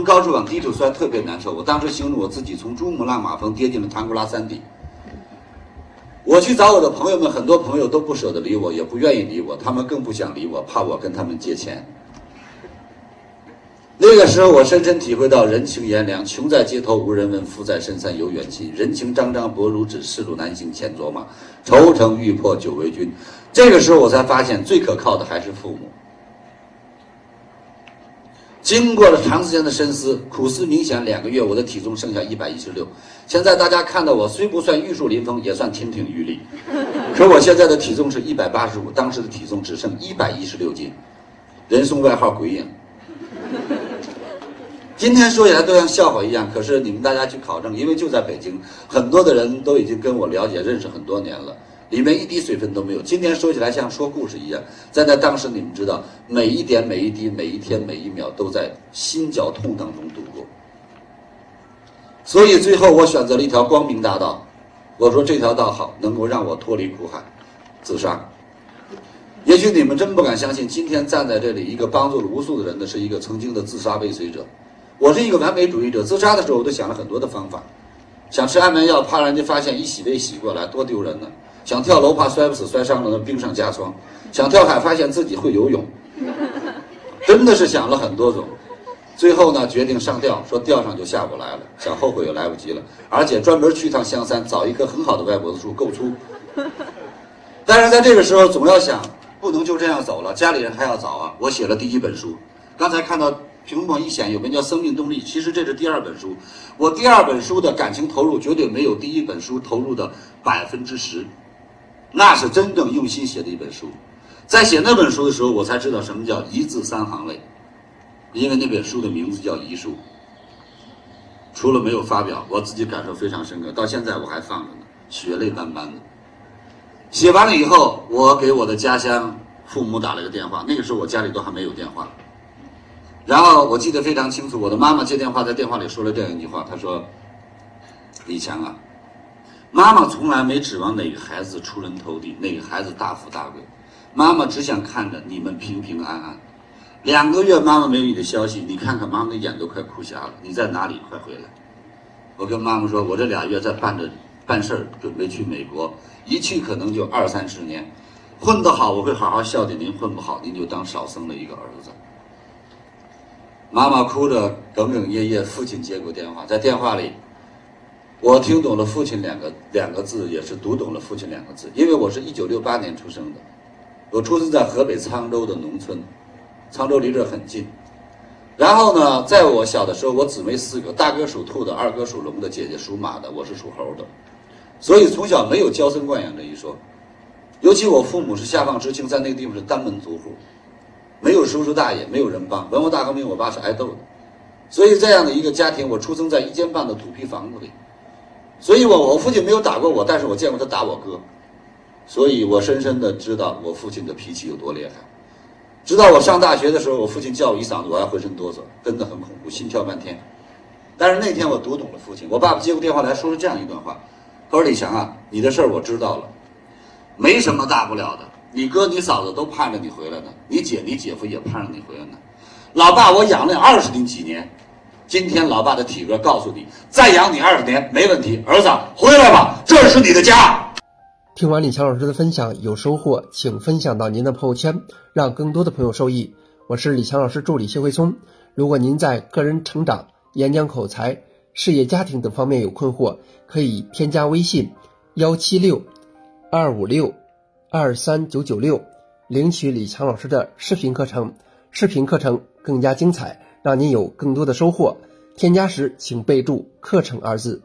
从高处往低处摔特别难受。我当时形容我自己从珠穆朗玛峰跌进了唐古拉山底。我去找我的朋友们，很多朋友都不舍得理我，也不愿意理我，他们更不想理我，怕我跟他们借钱。那个时候，我深深体会到人情炎凉，穷在街头无人问，富在深山有远亲。人情张张薄如纸，世路难行千卓马，愁成欲破酒为君。这个时候，我才发现最可靠的还是父母。经过了长时间的深思、苦思冥想，两个月，我的体重剩下一百一十六。现在大家看到我，虽不算玉树临风，也算亭亭玉立。可我现在的体重是一百八十五，当时的体重只剩一百一十六斤，人送外号“鬼影”。今天说起来都像笑话一样，可是你们大家去考证，因为就在北京，很多的人都已经跟我了解、认识很多年了，里面一滴水分都没有。今天说起来像说故事一样，在那当时你们知道，每一点、每一滴、每一天、每一秒都在心绞痛当中度过。所以最后我选择了一条光明大道，我说这条道好，能够让我脱离苦海，自杀。也许你们真不敢相信，今天站在这里，一个帮助了无数的人的是一个曾经的自杀未遂者。我是一个完美主义者，自杀的时候我都想了很多的方法，想吃安眠药，怕人家发现一洗胃洗过来，多丢人呢；想跳楼，怕摔不死，摔伤了那冰上加霜；想跳海，发现自己会游泳，真的是想了很多种。最后呢，决定上吊，说吊上就下不来了，想后悔也来不及了，而且专门去一趟香山，找一棵很好的歪脖子树，够粗。但是在这个时候，总要想，不能就这样走了，家里人还要找啊。我写了第一本书，刚才看到。屏幕一显，有名叫《生命动力》，其实这是第二本书。我第二本书的感情投入绝对没有第一本书投入的百分之十，那是真正用心写的一本书。在写那本书的时候，我才知道什么叫一字三行泪，因为那本书的名字叫遗书。除了没有发表，我自己感受非常深刻，到现在我还放着呢，血泪斑斑的。写完了以后，我给我的家乡父母打了个电话，那个时候我家里都还没有电话。然后我记得非常清楚，我的妈妈接电话，在电话里说了这样一句话：“她说，李强啊，妈妈从来没指望哪个孩子出人头地，哪个孩子大富大贵，妈妈只想看着你们平平安安。两个月妈妈没有你的消息，你看看妈妈的眼都快哭瞎了。你在哪里？快回来！我跟妈妈说，我这俩月在办着办事儿，准备去美国，一去可能就二三十年。混得好，我会好好孝敬您；混不好，您就当少生了一个儿子。”妈妈哭着哽哽咽咽，父亲接过电话，在电话里，我听懂了“父亲”两个两个字，也是读懂了“父亲”两个字。因为我是一九六八年出生的，我出生在河北沧州的农村，沧州离这很近。然后呢，在我小的时候，我姊妹四个，大哥属兔的，二哥属龙的，姐姐属马的，我是属猴的，所以从小没有娇生惯养这一说。尤其我父母是下放知青，在那个地方是单门独户。没有叔叔大爷，没有人帮。文化大革命，我爸是挨斗的，所以这样的一个家庭，我出生在一间半的土坯房子里。所以我我父亲没有打过我，但是我见过他打我哥，所以我深深的知道我父亲的脾气有多厉害。直到我上大学的时候，我父亲叫我一嗓子，我还浑身哆嗦，真的很恐怖，心跳半天。但是那天我读懂了父亲，我爸爸接过电话来说了这样一段话：他说李强啊，你的事儿我知道了，没什么大不了的。你哥、你嫂子都盼着你回来呢，你姐、你姐夫也盼着你回来呢。老爸，我养了你二十年几年，今天老爸的体格告诉你，再养你二十年没问题。儿子，回来吧，这是你的家。听完李强老师的分享，有收获，请分享到您的朋友圈，让更多的朋友受益。我是李强老师助理谢慧聪。如果您在个人成长、演讲口才、事业家庭等方面有困惑，可以添加微信幺七六二五六。二三九九六，领取李强老师的视频课程，视频课程更加精彩，让您有更多的收获。添加时请备注“课程”二字。